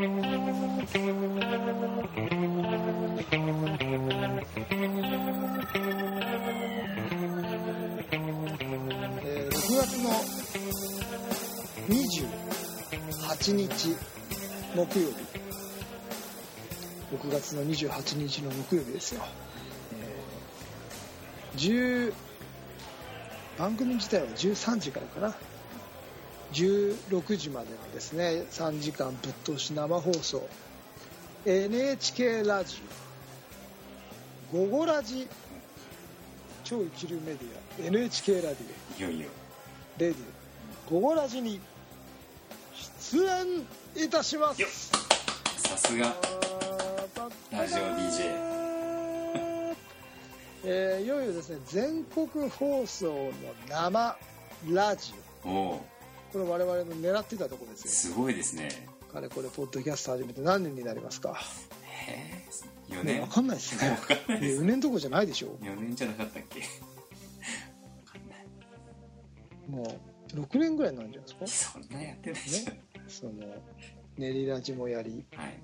えー6月の28日木曜日。6月の28日の木曜日ですよ、えー10番組自体は13時からかな。16時までのですね3時間ぶっ通し生放送。NHK ラジオ「午後ラジ」超一流メディア。NHK ラディいよいよ。オレディオ「午後ラジ」に出演いたします。さすが。ラジオ DJ えーいよいよですね全国放送の生ラジオこれ我々の狙ってたところですよ。すごいですね。かれこれポッドキャスト始めて何年になりますか。へえ4ね年？分かんないですね。わかんないです。4年どころじゃないでしょ。4年じゃなかったっけ？わかんないもう6年ぐらいになるんじゃないですか。そんなやってないじゃん、その練りラジもやり。はい。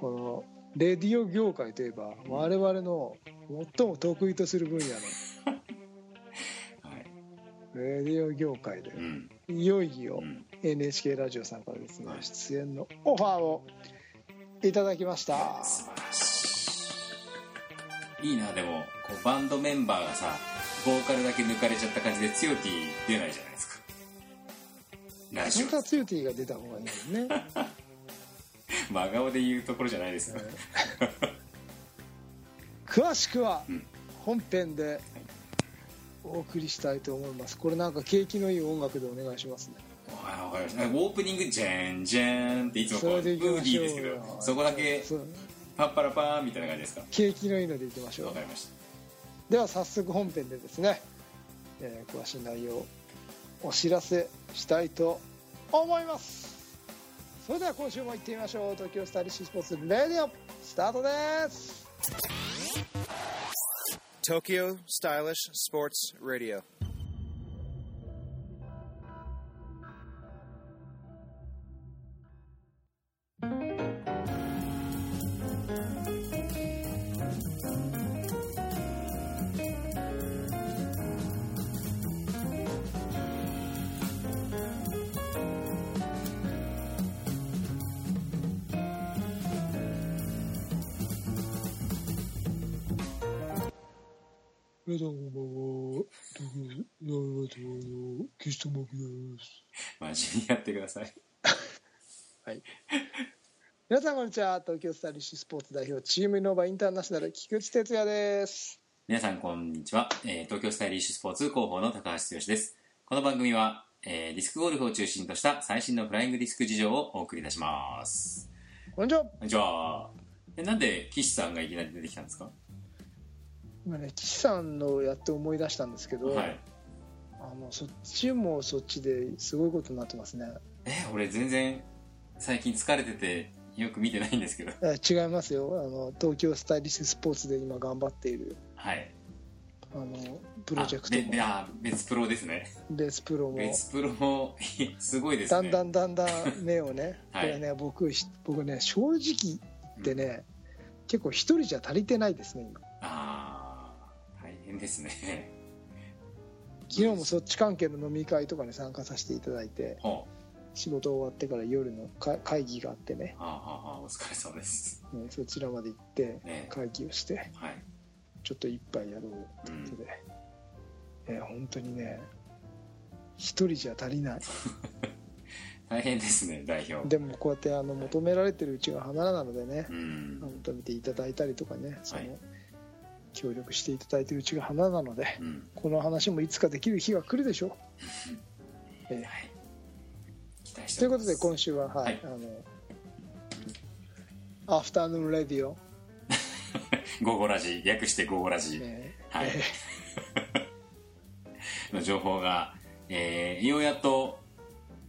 このレディオ業界といえば我々の最も得意とする分野のはいレディオ業界でうん。いよいようん。NHK ラジオさんからですねはい。出演のオファーをいただきました。素晴らしい。いいなでも。こうバンドメンバーがさボーカルだけ抜かれちゃった感じでツヨティ出ないじゃないですか。ラジオ。本当はツユティが出た方がいいもんね。真顔で言うところじゃないですよ。詳しくはうん。本編でお送りしたいと思います。これなんか景気のいい音楽でお願いしますね。あわかりました。オープニングジャンジャンっていつもこうそれでいきブーディーですけどそこだけパッパラパーンみたいな感じですか？景気のいいのでいきましょう。わかりました。では早速本編でですね、えー詳しい内容をお知らせしたいと思います。それでは今週も行ってみましょう。東京スタイリッシュスポーツレディオスタートです Tokyo Stylish Sports Radio. 岸智明です。真面目にやってください。はい。皆さんこんにちは。東京スタイリッシュスポーツ代表チームイノバインターナショナル菊池哲也です。皆さんこんにちは、えー東京スタイリッシュスポーツ広報の高橋剛です。この番組は、えーディスクゴルフを中心とした最新のフライングディスク事情をお送りいたします。こんにちは。こんにちは。えなんで岸さんがいきなり出てきたんですか？今ね岸さんのやって思い出したんですけど、はいあのそっちもそっちですごいことになってますね。え俺全然最近疲れててよく見てないんですけど。え違いますよ。あの東京スタイリッシュスポーツで今頑張っている。はい。あのプロジェクトも。あ別プロですね。ベースプロも。別プロもすごいですね。だんだんだんだん目をねこ はい。れね僕ひ僕ね正直言ってね、結構一人じゃ足りてないですね今。ああ大変ですね昨日もそっち関係の飲み会とかに参加させていただいてほ仕事終わってから夜のか会議があってね。うはあはあはあお疲れ様です。ねそちらまで行ってね。会議をしてはい。ちょっと一杯やろううんということで、えー本当にね一人じゃ足りない。大変ですね代表。でもこうやってあの求められてるうちが花なのでね。うん。求めていただいたりとかねその、はい協力していただいてるうちが花なのでうん。この話もいつかできる日が来るでしょう、えーはい。ということで今週ははい、はい。あのアフタヌーンレディオ、午後ラジ略して午後ラジ。ね。はい。え の情報が、えーようやっと、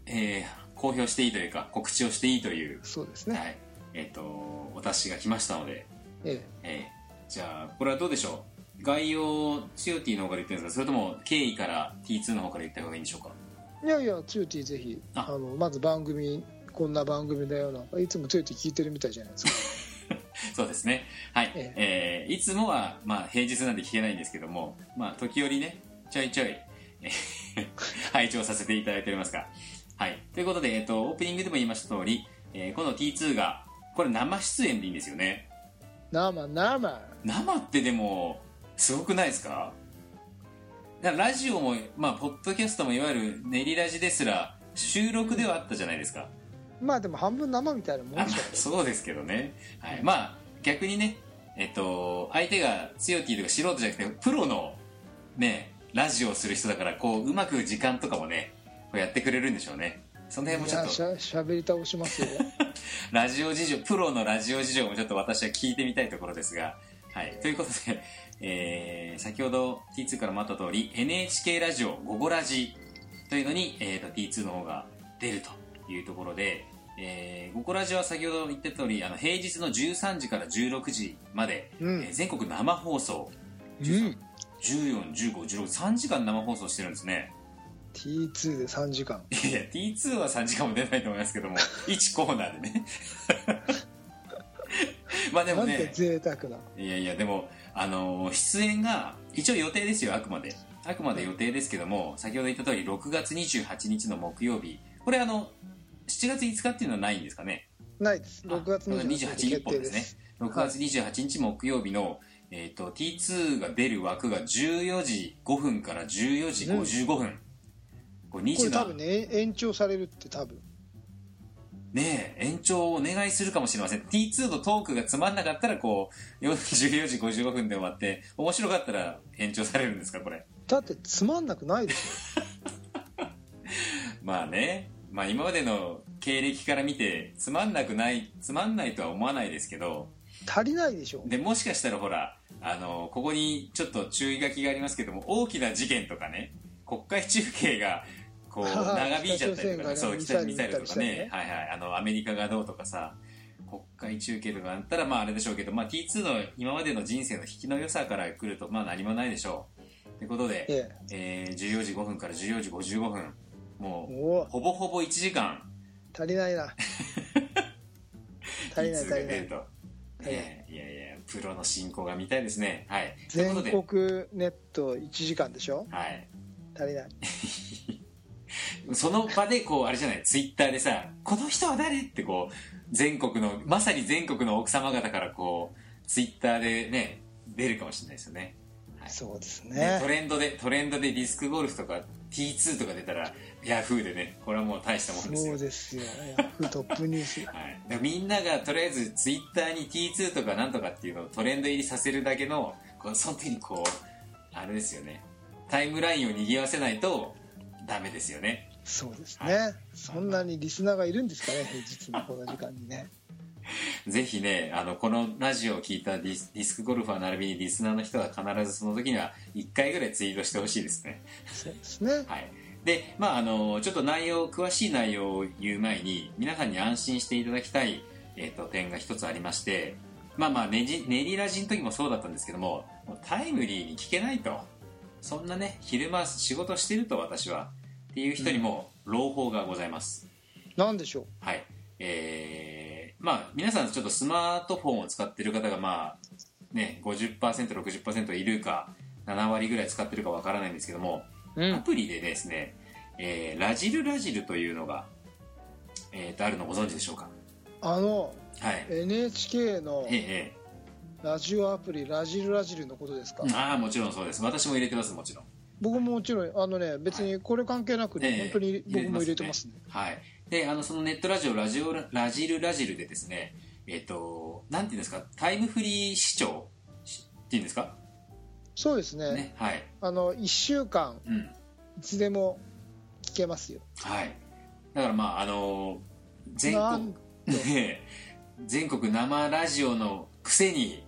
えー公表していいというか告知をしていいという。ー、そうですね、はい。えっ、とお達しが来ましたので、ええ。ーじゃあこれはどうでしょう？概要チオティの方から言ってるんですか？それとも経緯から T2 の方から言った方がいいんでしょうか？ーいやいやチューティーぜひああのまず番組こんな番組だよないつもついて聞いてるみたいじゃないですか そうですね。はい。ええーいつもは、まあ、平日なんで聞けないんですけども、まあ、時折ね、ちょいちょい、えー 拝聴させていただいておりますが。はい。ということで、えっ、と、オープニングでも言いました通り、えーこの T2 が、これ生出演でいいんですよね？生生。生ってでも、すごくないですか？ラジオも、まあ、ポッドキャストもいわゆる練りラジですら、収録ではあったじゃないですか。まあでも半分生みたいなもんあでしょそうですけどね、はい、まあ逆にねえっと相手が強ティとか素人じゃなくてプロのねラジオをする人だからこううまく時間とかもねやってくれるんでしょうねその辺もちょっと。しゃしゃべり倒しますよ。ラジオ事情プロのラジオ事情もちょっと私は聞いてみたいところですが。はい。ということで、えー先ほど T2 からもあった通り NHK ラジオ「午後ラジ」というのに、えー、と T2 の方が出るというところで、えー、ゴコラジは先ほど言った通りあの平日の13時から16時まで、うん。えー全国生放送。うん。141516 3時間生放送してるんですね T2 で3時間。いやいや T2 は3時間も出ないと思いますけども1コーナーでね。まあでもなんてね贅沢な。いやいやでもあのー出演が一応予定ですよあくまで。あくまで予定ですけども先ほど言った通り6月28日の木曜日。これあの7月5日っていうのはないんですかね？ないです。6月あ28日28決定本でね。です。す6月28日木曜日の、えー、と T2 が出る枠が14時5分から14時55分、これ2時がこれ多分ね延長されるって多分。ねえ延長をお願いするかもしれません。T2 のトークがつまんなかったらこう14時55分で終わって面白かったら延長されるんですかこれ。だってつまんなくないでし まあね。まあ今までの経歴から見てつまんなくないつまんないとは思わないですけど。ょ足りないでしょ。でもしかしたらほらあのここにちょっと注意書きがありますけども大きな事件とかね国会中継がこう 長引いちゃったりとかね。そうミサイルミサイルとか撃ったりね。はいはい。あのアメリカがどうとかさ国会中継とかあったらまああれでしょうけど、まあ、T2 の今までの人生の引きの良さから来るとまあ何もないでしょう。ということで、ええ。ー14時5分から14時55分。もうほぼほぼ1時間。足りないな。足りない T2 足りない。えーいやいやプロの進行が見たいですね。はい。全国ネット1時間でしょ？はい。足りない その場でこうあれじゃないツイッターでさ「この人は誰?」ってこう全国のまさに全国の奥様方からこうツイッターでね出るかもしれないですよね。はい。そうですでねトレンドでトレンドでディスクゴルフとか T2 とか出たらヤフーでねこれはもう大したもんですよ。そうですよ。ヤフートップニュース。はい、でみんながとりあえずツイッターに T2 とかなんとかっていうのをトレンド入りさせるだけのこうその時にこうあれですよね。タイムラインを賑わせないとダメですよね。そうですね。そんなにリスナーがいるんですかね平日のこの時間にね。ぜひねあのこのラジオを聞いたディスディスクゴルファー並びにリスナーの人は必ずその時には1回ぐらいツイートしてほしいですね。そうですね。はい。でまああのちょっと内容詳しい内容を言う前に皆さんに安心していただきたい、えー、と点が一つありましてまあまあねじ練りラジの時もそうだったんですけどももうタイムリーに聞けないとそんなね昼間仕事してると私はっていう人にも朗報がございます、なんでしょう？はい。えー、まあ皆さんちょっとスマートフォンを使ってる方がまあね 50%60% いるか7割ぐらい使ってるかわからないんですけどもうアプリでですね、えーラジルラジルというのが、えーとあるのご存知でしょうか？あのはい。NHK のええラジオアプリラジルラジルのことですか？ええああ、もちろんそうです。私も入れてます、もちろん。僕ももちろんあのね別にこれ関係なくね、ええ本当に僕も入れてますねはい。で、あの、そのネットラジオ、ラジオ、ラジルラジルでですね、えっ、と、なんていうんですか、タイムフリー視聴しっていうんですか？そうですねね。はい。あの1週間うん。いつでも聞けますよはい。だからまあ、あの全国、全国生ラジオのくせに、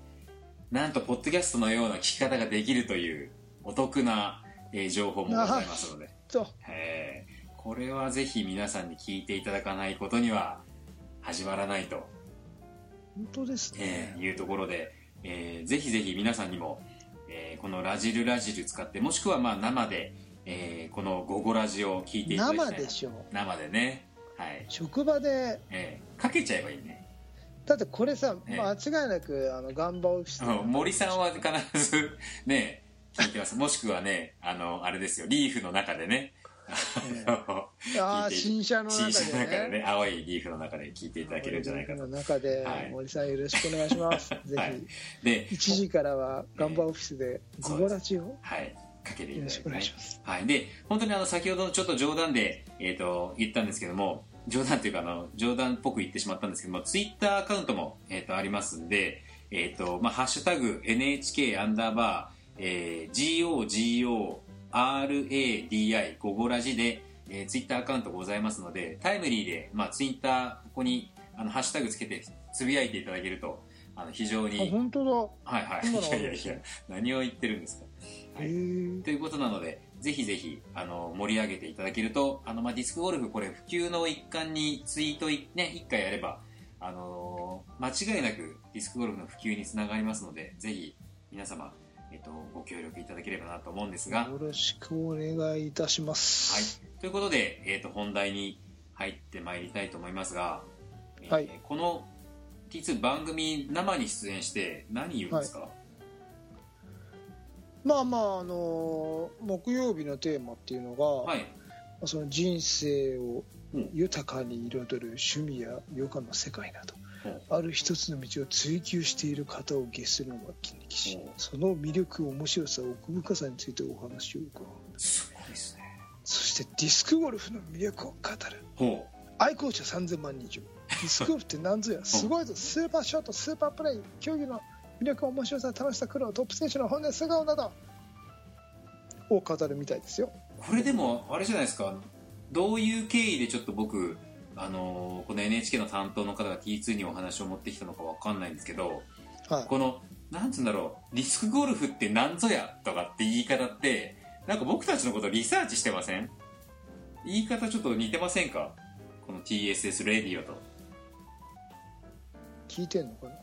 なんと、ポッドキャストのような聞き方ができるという、お得な、えー情報もございますので。とえーこれはぜひ皆さんに聞いていただかないことには始まらないと、本当ですね、えーいうところで、えーぜひぜひ皆さんにも、えーこのラジルラジル使ってもしくはまあ生で、えーこの「ゴゴラジ」を聞いていただきたい生でしょ生でね。はい。職場でええかけちゃえばいいね、だってこれさ、ええ。間違いなくあのガンバオフィスうん森さんは必ず ね聞いてます。もしくはねあのあれですよリーフの中でね。え あ新車の中で。ねでね青いリーフの中で聞いていただけるんじゃないかと。の中で、はい。森さんよろしくお願いします。ぜひ、はい。で1時からはガンバオフィスでゴゴラジをはい。かけていただいて、よろしくお願いねします。はい、で本当にあの先ほどちょっと冗談で、えー、と言ったんですけども冗談というかあの冗談っぽく言ってしまったんですけどもツイッターアカウントも、えー、とありますんで、えーとまあ、ハッシュタグ NHK アンダーバー、えー、GOGORADI ゴゴラジで、えー、ツイッターアカウントございますのでタイムリーで、まあ、ツイッターここにあのハッシュタグつけてつぶやいていただけるとあの非常にあ本当だ。はいはい。いやいやいや何を言ってるんですか。はいということなので、ぜひぜひあの盛り上げていただけると、あのまあ、ディスクゴルフ、これ、普及の一環にツイートい、ね、1回やれば、あの間違いなくディスクゴルフの普及につながりますので、ぜひ皆様、えっと、ご協力いただければなと思うんですが、よろしくお願いいたします。はい、ということで、えっと、本題に入ってまいりたいと思いますが、えーはい。この T2 番組生に出演して何言うんですか、まあまああの木曜日のテーマっていうのが、はい、その人生をうん豊かに彩る趣味や余暇の世界など、うん。ある一つの道を追求している方をゲストのが筋肉し、うん。その魅力面白さ奥深さについてお話を伺う。すごいですね。そしてディスクゴルフの魅力を語る。ほ愛好者3000万人以上。ディスクゴルフって何ぞや。すごいぞ。スーパーショットスーパープレイ競技の魅力面白さ楽しさ苦労トップ選手の本音素顔などを語るみたいですよ。うこれでもあれじゃないですか。どういう経緯でちょっと僕あのーこの NHK の担当の方が T2 にお話を持ってきたのかわかんないんですけどはい。このなんつうんだろうディスクゴルフってなんぞやとかって言い方ってなんか僕たちのことリサーチしてません？言い方ちょっと似てませんか？この TSS レディオと。聞いてんのかな？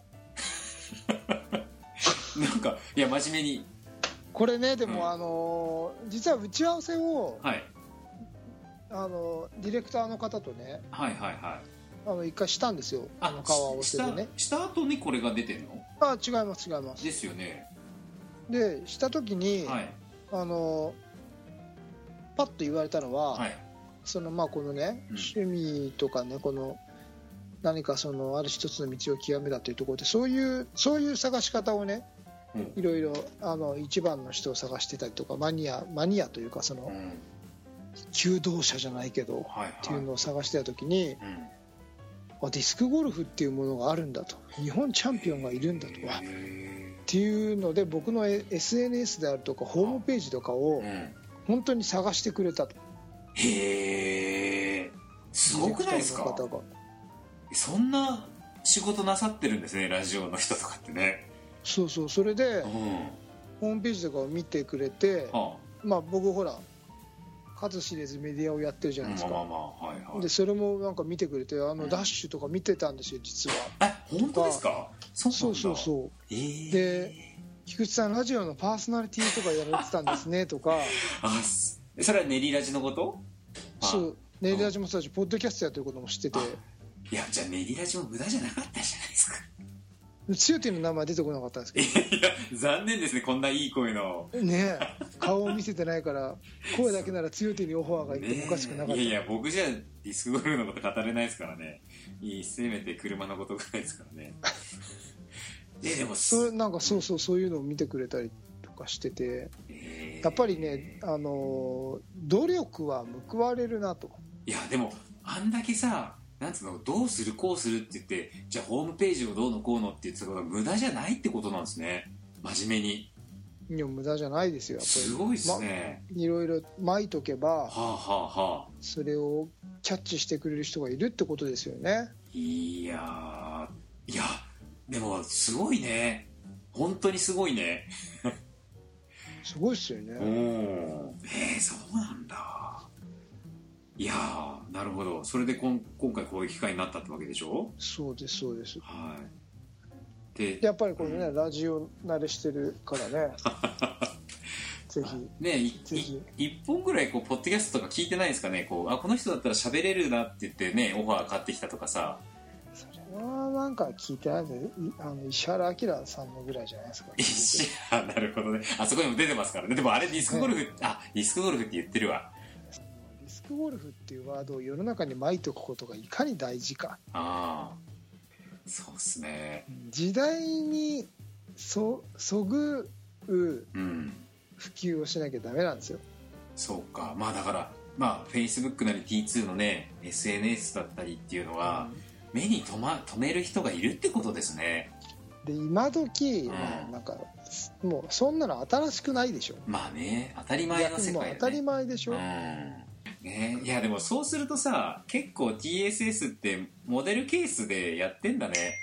なんかいや真面目に。これねでも、うん。あのー実は打ち合わせを、はい。あのディレクターの方とねはいはいはい。あの一回したんですよ。あの顔合わせでね。したした後にこれが出てんの？あ違います違います。ですよね。でした時に、はい。あのパッと言われたのは、はい。そのまあこのね、うん。趣味とかねこの何かそのある一つの道を極めたというところでそういうそういう探し方をねうん。いろいろあの一番の人を探してたりとかマニアマニアというかそのうん。求道者じゃないけど、はいはい。っていうのを探してた時にうん。あディスクゴルフっていうものがあるんだと。日本チャンピオンがいるんだとかっへていうので僕の SNS であるとかホームページとかを本当に探してくれたと。へえすごくないですか？方がそんな仕事なさってるんですねラジオの人とかってね。そうそうそれでうん。ホームページとかを見てくれてはまあ僕ほら数知れずメディアをやってるじゃあないですか。まあまあまあはいはい。でそれもなんか見てくれてあうん。のダッシュとか見てたんですよ実は。え本当ですか？そうそうそうそう。えー、で菊池さんラジオのパーソナリティとかやられてたんですね とか。あすそれは練りラジのこと？あそうネイルラジもそうだしポッドキャストやってることも知ってていやじゃあ練りラジも無駄じゃなかったじゃないですか。強手の名前出てこなかったんですけいやいや残念ですねこんないい声の。どねえ。顔を見せてないから声だけなら強手にオファーがいってもおかしくなかった、いやいや僕じゃディスクゴルフのこと語れないですからね。せめて車のことぐらいですからね。えでもそれなんかそうそうそういうのを見てくれたりとかしてて。えー。やっぱりねあの努力は報われるなと。いやでもあんだけさなんつうのどうするこうするって言ってじゃあホームページをどうのこうのって言ってたことは無駄じゃないってことなんですね。真面目に。いや無駄じゃないですよ。やっぱりすごいっすね、まいろいろ巻いとけばはあはあはあ。それをキャッチしてくれる人がいるってことですよね。いやーいやでもすごいね。本当にすごいね。すごいっすよおねおえー、そうなんだいやーなるほど。それでこん今回こういう機会になったってわけでしょ？そうですそうです。はい。でやっぱりこれね、ラジオ慣れしてるからね。ぜひ。ねいぜひ。い一本ぐらいこうポッドキャストとか聞いてないですかね？こうあこの人だったら喋れるなって言ってねオファー買ってきたとかさ。それはなんか聞いてないんで。いあの石原明さんのぐらいじゃないですか。石原なるほどね。あそこにも出てますからね。でもあれディスクゴルフ、あディスクゴルフって言ってるわクゴルフっていうワードを世の中にまいておくことがいかに大事か。ああそうっすね。時代にそそぐううん。普及をしなきゃダメなんですよ。そうか。まあだからまあ Facebook なり T2 のね SNS だったりっていうのは、目に留,、ま、留める人がいるってことですね。で今時、ん。まあなんかもうそんなの新しくないでしょ。まあね当たり前の世界だね。当たり前でしょ、うんね、いやでもそうするとさ結構 TSS ってモデルケースでやってんだね。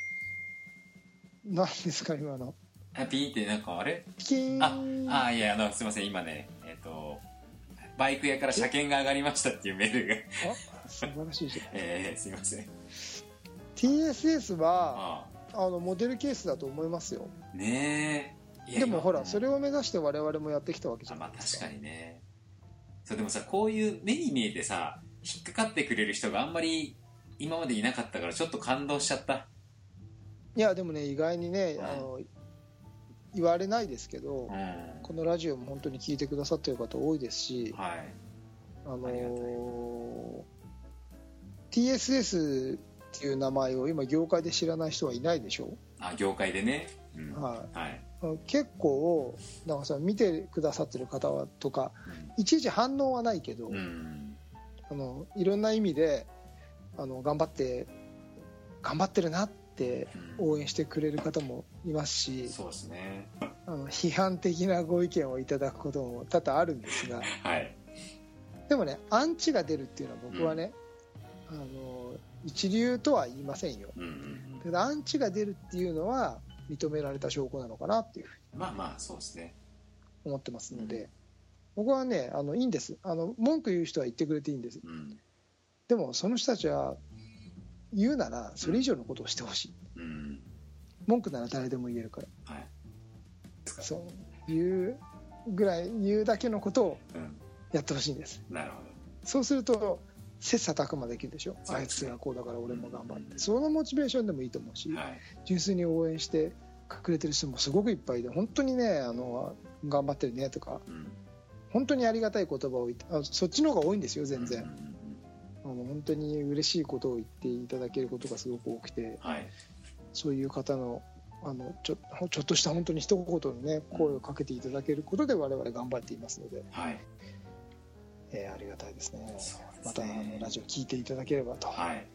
何ですか今の。あピーってなんかあれ？ああいやあのすいません今ねえっ、とバイク屋から車検が上がりましたっていうメールが。あ素晴らしいじゃん。えー、すいません。TSS はああ。のモデルケースだと思いますよ。あねでも今ほらそれを目指して我々もやってきたわけじあまあゃないですか確かにねそうでもさこういう目に見えてさ引っかかってくれる人があんまり今までいなかったからちょっと感動しちゃった。いやでもね意外にねうん。あの言われないですけど、うん。このラジオも本当に聞いてくださってる方多いですし、はい。あのー TSS っていう名前を今業界で知らない人はいないでしょ、あ業界でね、うん。ははいい、結構なんかさ見てくださってる方はとかいちいち反応はないけど、うん、うんあのいろんな意味であの頑張って頑張ってるなってうん。応援してくれる方もいますしそうですね。あの批判的なご意見をいただくことも多々あるんですが。はい。でもねアンチが出るっていうのは僕はね、あの一流とは言いませんよ。うんうん。ただアンチが出るっていうのは認められた証拠なのかなっていうふうにまあまあそうですね。思ってますので、僕はねあのいいんです。あの文句言う人は言ってくれていいんです。うん。でもその人たちは言うならそれ以上のことをしてほしい。うん。文句なら誰でも言えるから。はい。そう言うぐらい言うだけのことをうん。やってほしいんです。なるほそうすると切磋琢磨できるでしょ。そうあいつがこうだから俺も頑張って。そのモチベーションでもいいと思うしどはい。純粋に応援してくれてる人もすごくいっぱいで本当にねあの頑張ってるねとかうん。本当にありがたい言葉を言ってあそっちの方が多いんですよ全然、うんうんうんあの本当に嬉しいことを言っていただけることがすごく多くてはい。そういう方のあのちょちょっとした本当に一言のね声をかけていただけることで我々頑張っていますので、はい。えーありがたいですねまたあのラジオ聞いていただければとはい。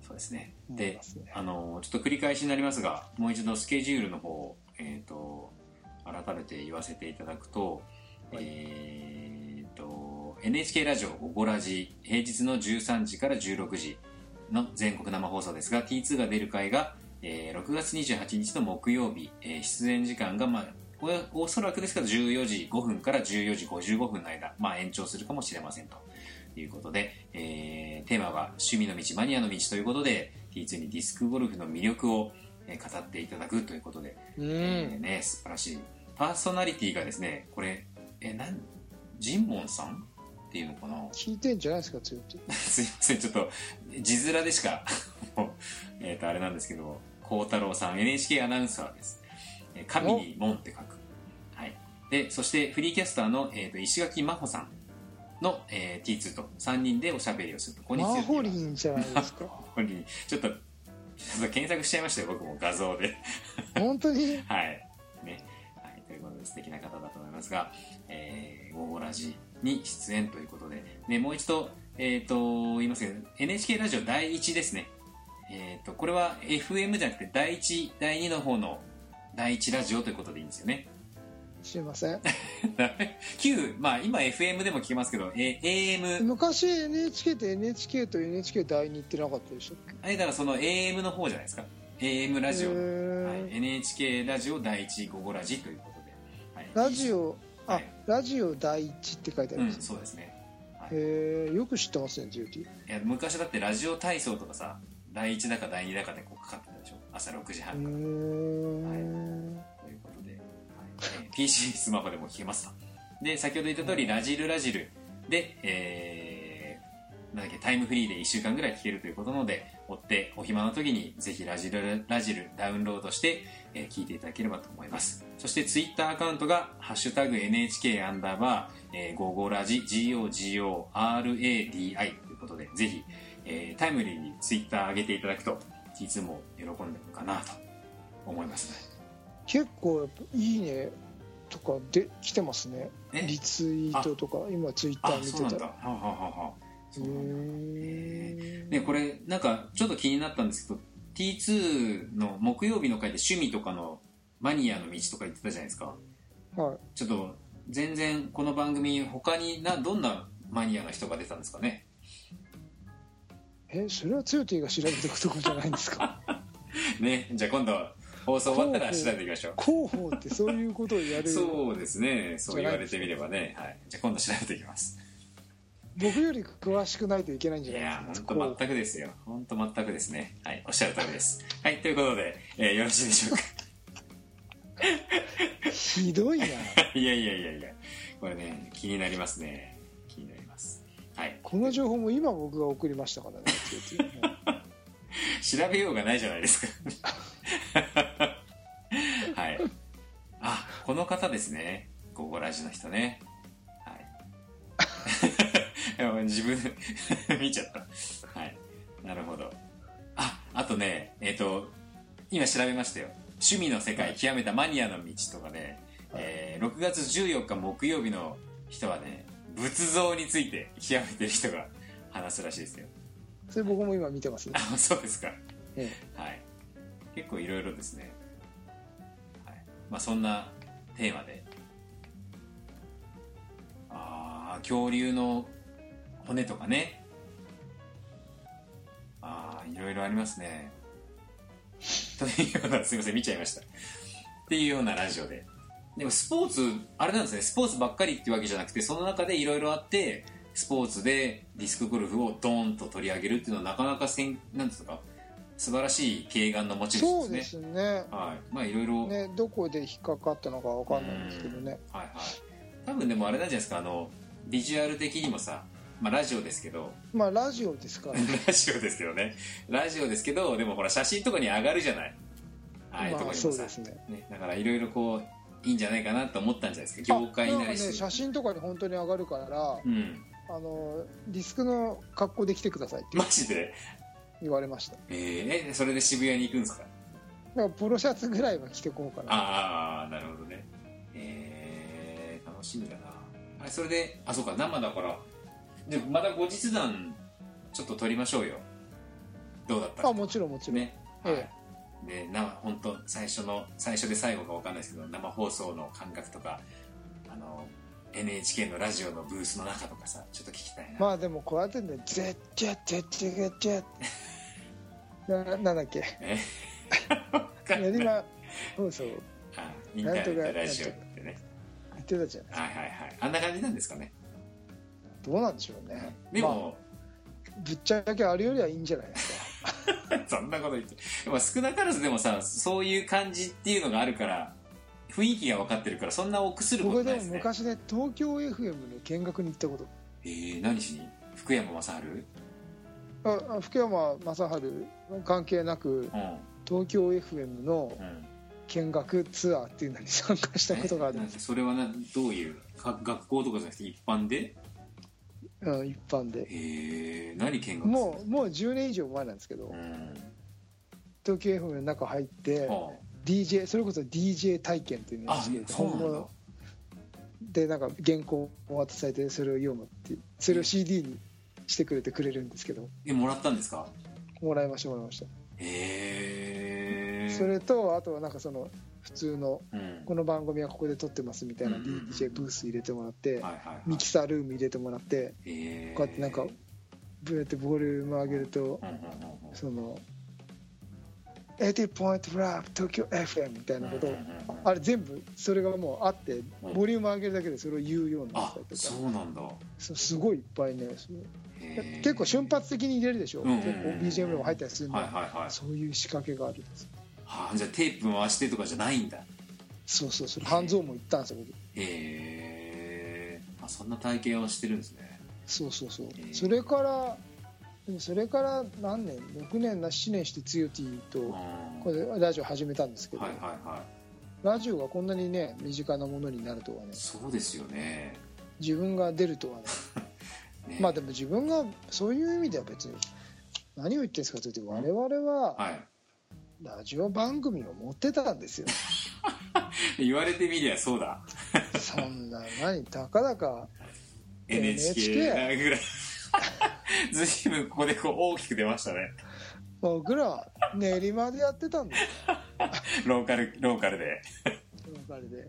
そうですね。でね、あのちょっと繰り返しになりますがもう一度スケジュールの方を、えー、と改めて言わせていただくと,、えー、と NHK ラジオ「午後ラジ」平日の13時から16時の全国生放送ですが T2 が出る回が、えー6月28日の木曜日、えー出演時間が、まあ、これはおそらくですけど14時5分から14時55分の間、まあ、延長するかもしれませんということで、えーテーマは趣味の道マニアの道ということで T2 にディスクゴルフの魅力を、えー語っていただくということで、うん、えーね、素晴らしいパーソナリティがですねこれえなんジンモンさんっていうのかな？聞いてんじゃないですか強いってすいませんちょっと字面でしかえっとあれなんですけど孝太郎さん NHK アナウンサーです。えー神に門って書く。はい。でそしてフリーキャスターの、えー、と石垣真帆さんの、えー T2 と3人でおしゃべりをするとここについてはマーホリンじゃないですか ちょっと検索しちゃいましたよ僕も画像で本当に？はい。ね。はい。ということで素敵な方だと思いますが、えー、ゴーゴラジに出演ということで、ね、もう一度、えっ、と、言いますけど、NHK ラジオ第1ですね。えっ、と、これは FM じゃなくて第1、第2の方の第1ラジオということでいいんですよね。すいません。旧、まあ今 FM でも聞けますけど、え AM、昔 NHK って NHK と NHK 第2ってなかったでしょ。あれだからその AM の方じゃないですか。AM ラジオ。へー。はい、NHK ラジオ第1、ゴゴラジということで。はい、ラジオあ、はい。ラジオ第一って書いてあうん、るんです、そうですね。はい。へえよく知ってますね GT いや昔だってラジオ体操とかさ第1だか第2だかでこうかかってたでしょ。朝6時う半から、ー。んということで、はい。えー PC スマホでも聞けますとで先ほど言った通りラジルラジル。で、えーなんだっけタイムフリーで1週間ぐらい聞けるということなので追ってお暇な時にぜひラジルラジルダウンロードして、えー聞いていただければと思います。そしてツイッターアカウントが「ハッシュタグ #NHK アンダーバー、えー、55ラジ GOGORADI」ということでぜひ、えータイムリーにツイッター上げていただくと T2 も喜んでるのかなと思います。ね結構やっぱいいねとかで来てますね。え？リツイートとか今ツイッタあー見てたら。はあはあはあはあ。そうなんね、これなんかちょっと気になったんですけど T2 の木曜日の回で趣味とかのマニアの道とか言ってたじゃないですか。えはい。ちょっと全然この番組他になどんなマニアの人が出たんですかね。えそれはつよティが調べておくとこじゃないんですか？ねじゃあ今度放送終わったら調べていきましょう。広報ってそういうことをやるそうですね。そう言われてみればね、はい、じゃあ今度調べていきます。僕より詳しくないといけないんいじゃないやですか。本当全くですよ。本当全くですね。はい。おっしゃる通りです。はい。ということで、えーよろしいでしょうか。ひどいな。いやいやいやいや。これね気になりますね。気になります。はい。この情報も今僕が送りましたからね。調べようがないじゃないですか この方ですね。ゴゴラジの人ね。はい。自分 見ちゃった。はい。なるほど。ああとねえっ、と今調べましたよ。趣味の世界極めたマニアの道とかね、えー6月14日木曜日の人はね仏像について極めてる人が話すらしいですよ。それ僕も今見てますよ、あそうですか。え。はい、結構いろいろですね、はい。まあ、そんなテーマで。ああ恐竜の骨とかね。ああいろいろありますね。というようなすいません見ちゃいました。っていうようなラジオで。でもスポーツあれなんですね。スポーツばっかりっていうわけじゃなくてその中でいろいろあってスポーツでディスクゴルフをドーンと取り上げるっていうのはなかなかせんなんですか。素晴らしい軽眼の持えちそうで主ですね。すね。はい。まあいろいろ、ねどこで引っかかったのかわかんないんですけどね。はいはい。多分でもあれなんじゃないですか。あのビジュアル的にもさまあラジオですけど。まあラジオですから。ラジオですけどね。ラジオですけどでもほら写真とかに上がるじゃない。ああいうとこまあにもさ、そうですね。ね、だからいろいろこういいんじゃないかなと思ったんじゃないですか。業界あなりして、ね写真とかに本当に上がるからうん。あのディスクの格好で来てくださいってマジで？言われました。だかえー、えそれで渋谷に行くんですか？らポロシャツぐらいは着てこうかな。ああなるほどね。えー、楽しみだな。あれそれであそうか生だから。でまた後日談ちょっと撮りましょうよ。どうだったか。あもちろんもちろん、ね、えはい。でな本当最初の最初で最後か分かんないですけど生放送の感覚とかあの NHK のラジオのブースの中とかさちょっと聞きたいな、まあでもこうやってね「ゼッチェッチェッチェッチェッななんだっけえ分かんない練馬放送あインターネットラジオってね言ってたじゃないはいはいはいあんな感じなんですかねどうなんでしょうねまあでも、ぶっちゃけあれよりはいいんじゃないですかそんなこと言ってでも少なからずでもさそういう感じっていうのがあるから雰囲気が分かってるからそんな臆するこ僕でもとないですね。昔ね東京 FM の見学に行ったこと。えー、何しに？福山雅治？ああ福山雅治関係なくうん。東京 FM のうん。見学ツアーっていうのに参加したことがある。んえです、それはなどういう？か学校とかじゃなくて一般で？うん、一般で。えー、何見学もうもう10年以上前なんですけど、うん。東京 FM の中入っては DJ それこそ DJ 体験っていうのをして本物でなんか原稿を渡されてそれを読むっていうそれを CD にしてくれてくれるんですけどえもらったんですか？もらいましたもらいました、へえそれとあとはなんかその普通のうん。この番組はここで撮ってますみたいな DJ ブース入れてもらって、はいはいはい。ミキサールーム入れてもらってこうやってなんかブーやってボリューム上げるとうん。その80 point rap 東京 FM みたいなことあれ全部それがもうあってうん。ボリューム上げるだけでそれを言うようになっあたりとか。そうなんだ。そうすごいいっぱいね結構瞬発的に入れるでしょ、うん結構 BGM でも入ったりするんで、はいはいはい。そういう仕掛けがあるんです。はあじゃあテープ回してとかじゃないんだ。そうそうそれ半蔵も行ったんですよ僕。へあそんな体験をしてるんですね。そうそうそう、ー。それからでもそれから何年？6年な7年してつよティとあこれラジオ始めたんですけど、はいはいはい。ラジオがこんなにね身近なものになるとはねそうですよね。自分が出るとはね。ね。まあでも自分がそういう意味では別に何を言ってるんですかというと我々ははい。ラジオ番組を持ってたんですよ。言われてみりゃそうだ。そんな何たかだか NHK なぐらい 随分ここでこう大きく出ましたね。僕らは練馬でやってたんですよ。ローカルローカルで。その彼で。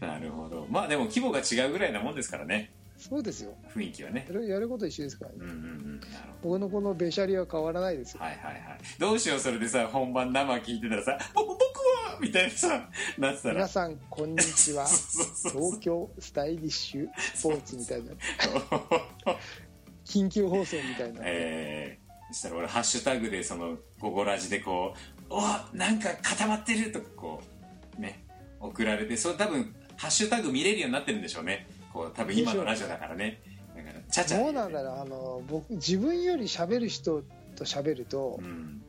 なるほど。まあでも規模が違うぐらいなもんですからね。そうですよ。雰囲気はね。やること一緒ですからね、うんうんうん。僕のこのべしゃりは変わらないですよ。はいはいはい。どうしようそれでさ本番生聞いてたらさ「ぼ僕は!」みたいなさ なってたら。皆さんこんにちは。東京スタイリッシュスポーツみたいな緊急放送みたいな、えー、そしたら俺ハッシュタグでその「ゴゴラジ」でこう「おなんか固まってる!」とかこうね送られてそれ多分ハッシュタグ見れるようになってるんでしょうね。こう多分今のラジオだからね。だからちゃちゃ。どうなんだろうあの僕自分より喋る人と喋るとうん。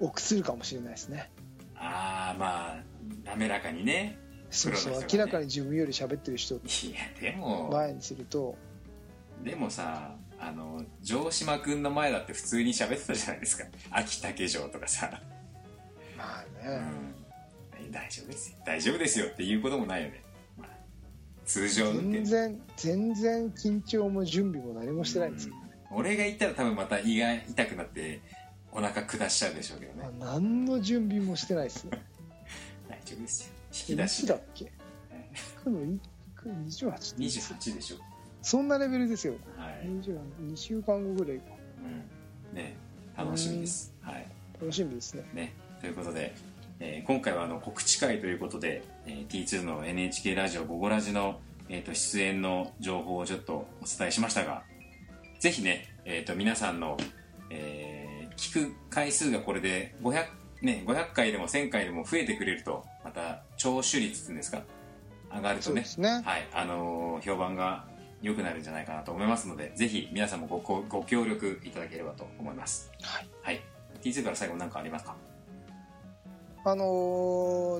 臆するかもしれないですね。ああまあ滑らかにね。そうそうね。明らかに自分より喋ってる人。をいやでも。前にすると。でもさあの城島君の前だって普通に喋ってたじゃないですか。秋竹城とかさ、まあうね、ん、大丈夫ですよ。大丈夫ですよっていうこともないよね、まあ、通常全然全然緊張も準備も何もしてないんですよ、うん。俺が行ったら多分また胃が痛くなってお腹下しちゃうでしょうけどね。まあ何の準備もしてないですね。大丈夫ですよ。引いき出しつだっけ？行くのいく28 28でしょそんなレベルですよ。はい、2週間後ぐらいうん、ね楽しみです。はい。楽しみですね。ね、ということで、えー今回はあの告知会ということで、えー T2 の NHK ラジオ「ゴゴラジの」えーと出演の情報をちょっとお伝えしましたがぜひね、えー、と皆さんの、えー聞く回数がこれで500、ね、500回でも1000回でも増えてくれるとまた聴取率っていうんですか上がるとね。ね。はい。あのー評判が良くなるんじゃないかなと思いますのでぜひ皆さんもごごご協力いただければと思います。はい。はい。T2 から最後何かありますか？あの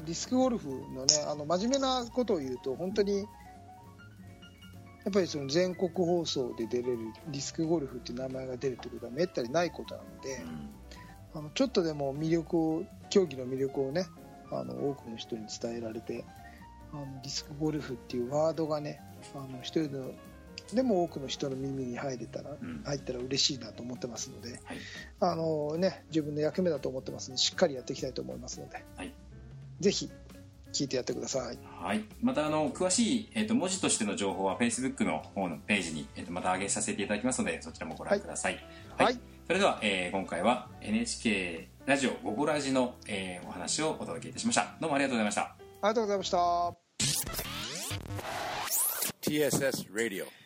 ーディスクゴルフのねあの真面目なことを言うと本当にやっぱりその全国放送で出れるディスクゴルフっていう名前が出るってことはめったにないことなのであのちょっとでも魅力を競技の魅力をねあの多くの人に伝えられてあのディスクゴルフっていうワードがねあの一人のでも多くの人の耳に入れたら、うん。入ったら嬉しいなと思ってますので、はい。あのね、自分の役目だと思ってますのでしっかりやっていきたいと思いますので、はい。ぜひ聞いてやってください。はい、またあの詳しい、えー、と文字としての情報は Facebook の方のページに、えー、とまた上げさせていただきますのでそちらもご覧ください、はい。それでは、えー今回は NHK ラジオ「ゴゴラジの」えーお話をお届けいたしました。どうもありがとうございました。ありがとうございました。TSS Radio.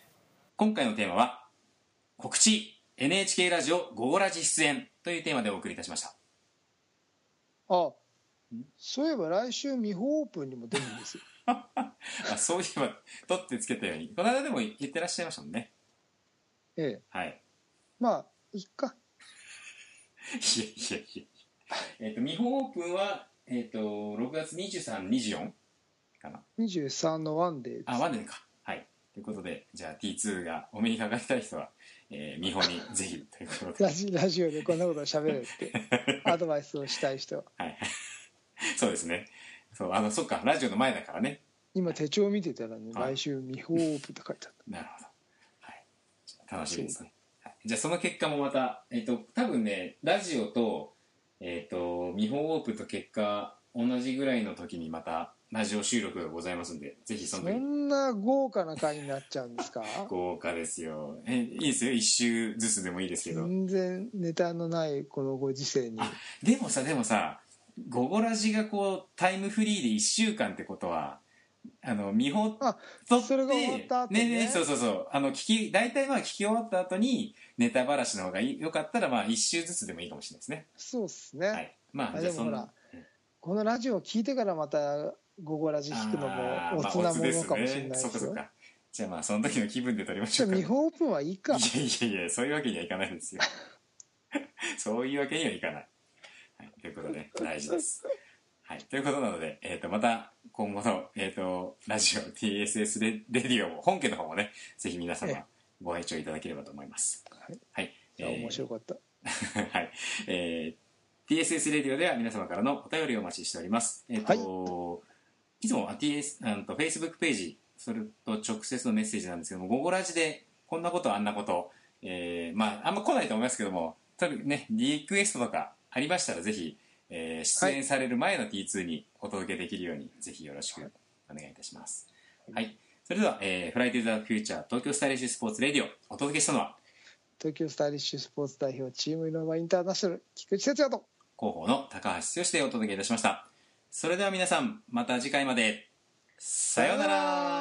今回のテーマは「告知 NHK ラジオゴゴラジ出演」というテーマでお送りいたしました。あ、そういえば来週ミホオープンにも出るんですよ。あそういえば取ってつけたように。この間でも言ってらっしゃいましたもんね。ええ、はい。まあいっか。いやいやいやえっ、と日本オープンはえっ、と6月2324かな。23のワンデーです。あワンデーか。はいということでじゃあ T2 がお目にかかりたい人は、えー、美穂にぜひということで。ラジラジオでこんなことを喋れって アドバイスをしたい人。はい。そうですね。そうあのそっかラジオの前だからね。今手帳見てたらね、はい。来週ミホオープンって書いてあっなるほど、はい、楽しみですね、はい、じゃあその結果もまたえっ、と多分ねラジオとえっ、と日本オープンと結果同じぐらいの時にまたラジオ収録がございますんでぜひたそその時。んな豪華な回になっちゃうんですか？豪華ですよ。えいいですよ。一周ずつでもいいですけど。全然ネタのないこのご時世に。でもさでもさ「ゴゴラジ」がこうタイムフリーで1週間ってことはあの見本あ撮ってそれが終わった後ね。ねねそうそうそう。あの聞き大体まあ聞き終わった後にネタばらしの方がいいよかったらまあ1週ずつでもいいかもしれないですね。そうっすね、はい。まああじゃあそんなこのラジオを聞いてからまた「午後ラジ」聞くのもあーまあおつなものかもしれないねですよ。そっかそっか。じゃあまあその時の気分で撮りましょうか。じゃあ日本オープンはいいか。いやいやいやそういうわけにはいかないですよ。そういうわけにはいかない、はい、ということで大事です。はいということなので、えー、とまた今後の、えー、とラジオ TSS レレディオも本家の方もねぜひ皆え様ご拝聴いただければと思います。はい。はい、いや面白かった、はい。えー、TSS レディオでは皆様からのお便りをお待ちしております。えっ、と、い、つもあ TS、あのと Facebook ページ、それと直接のメッセージなんですけども、午後ラジでこんなことあんなこと、えー、まあ、あんま来ないと思いますけども、多分ね、リクエストとかありましたらぜひ、えー出演される前の T2 にお届けできるように、ぜひよろしくお願いいたします。はい。それでは、えー、フライトゥザフューチャー東京スタイリッシュスポーツレディオ、お届けしたのは、東京スタイリッシュスポーツ代表チームイノバインターナショナル菊池哲也と広報の高橋剛でお届けいたしましたそれでは皆さんまた次回まで。さようなら。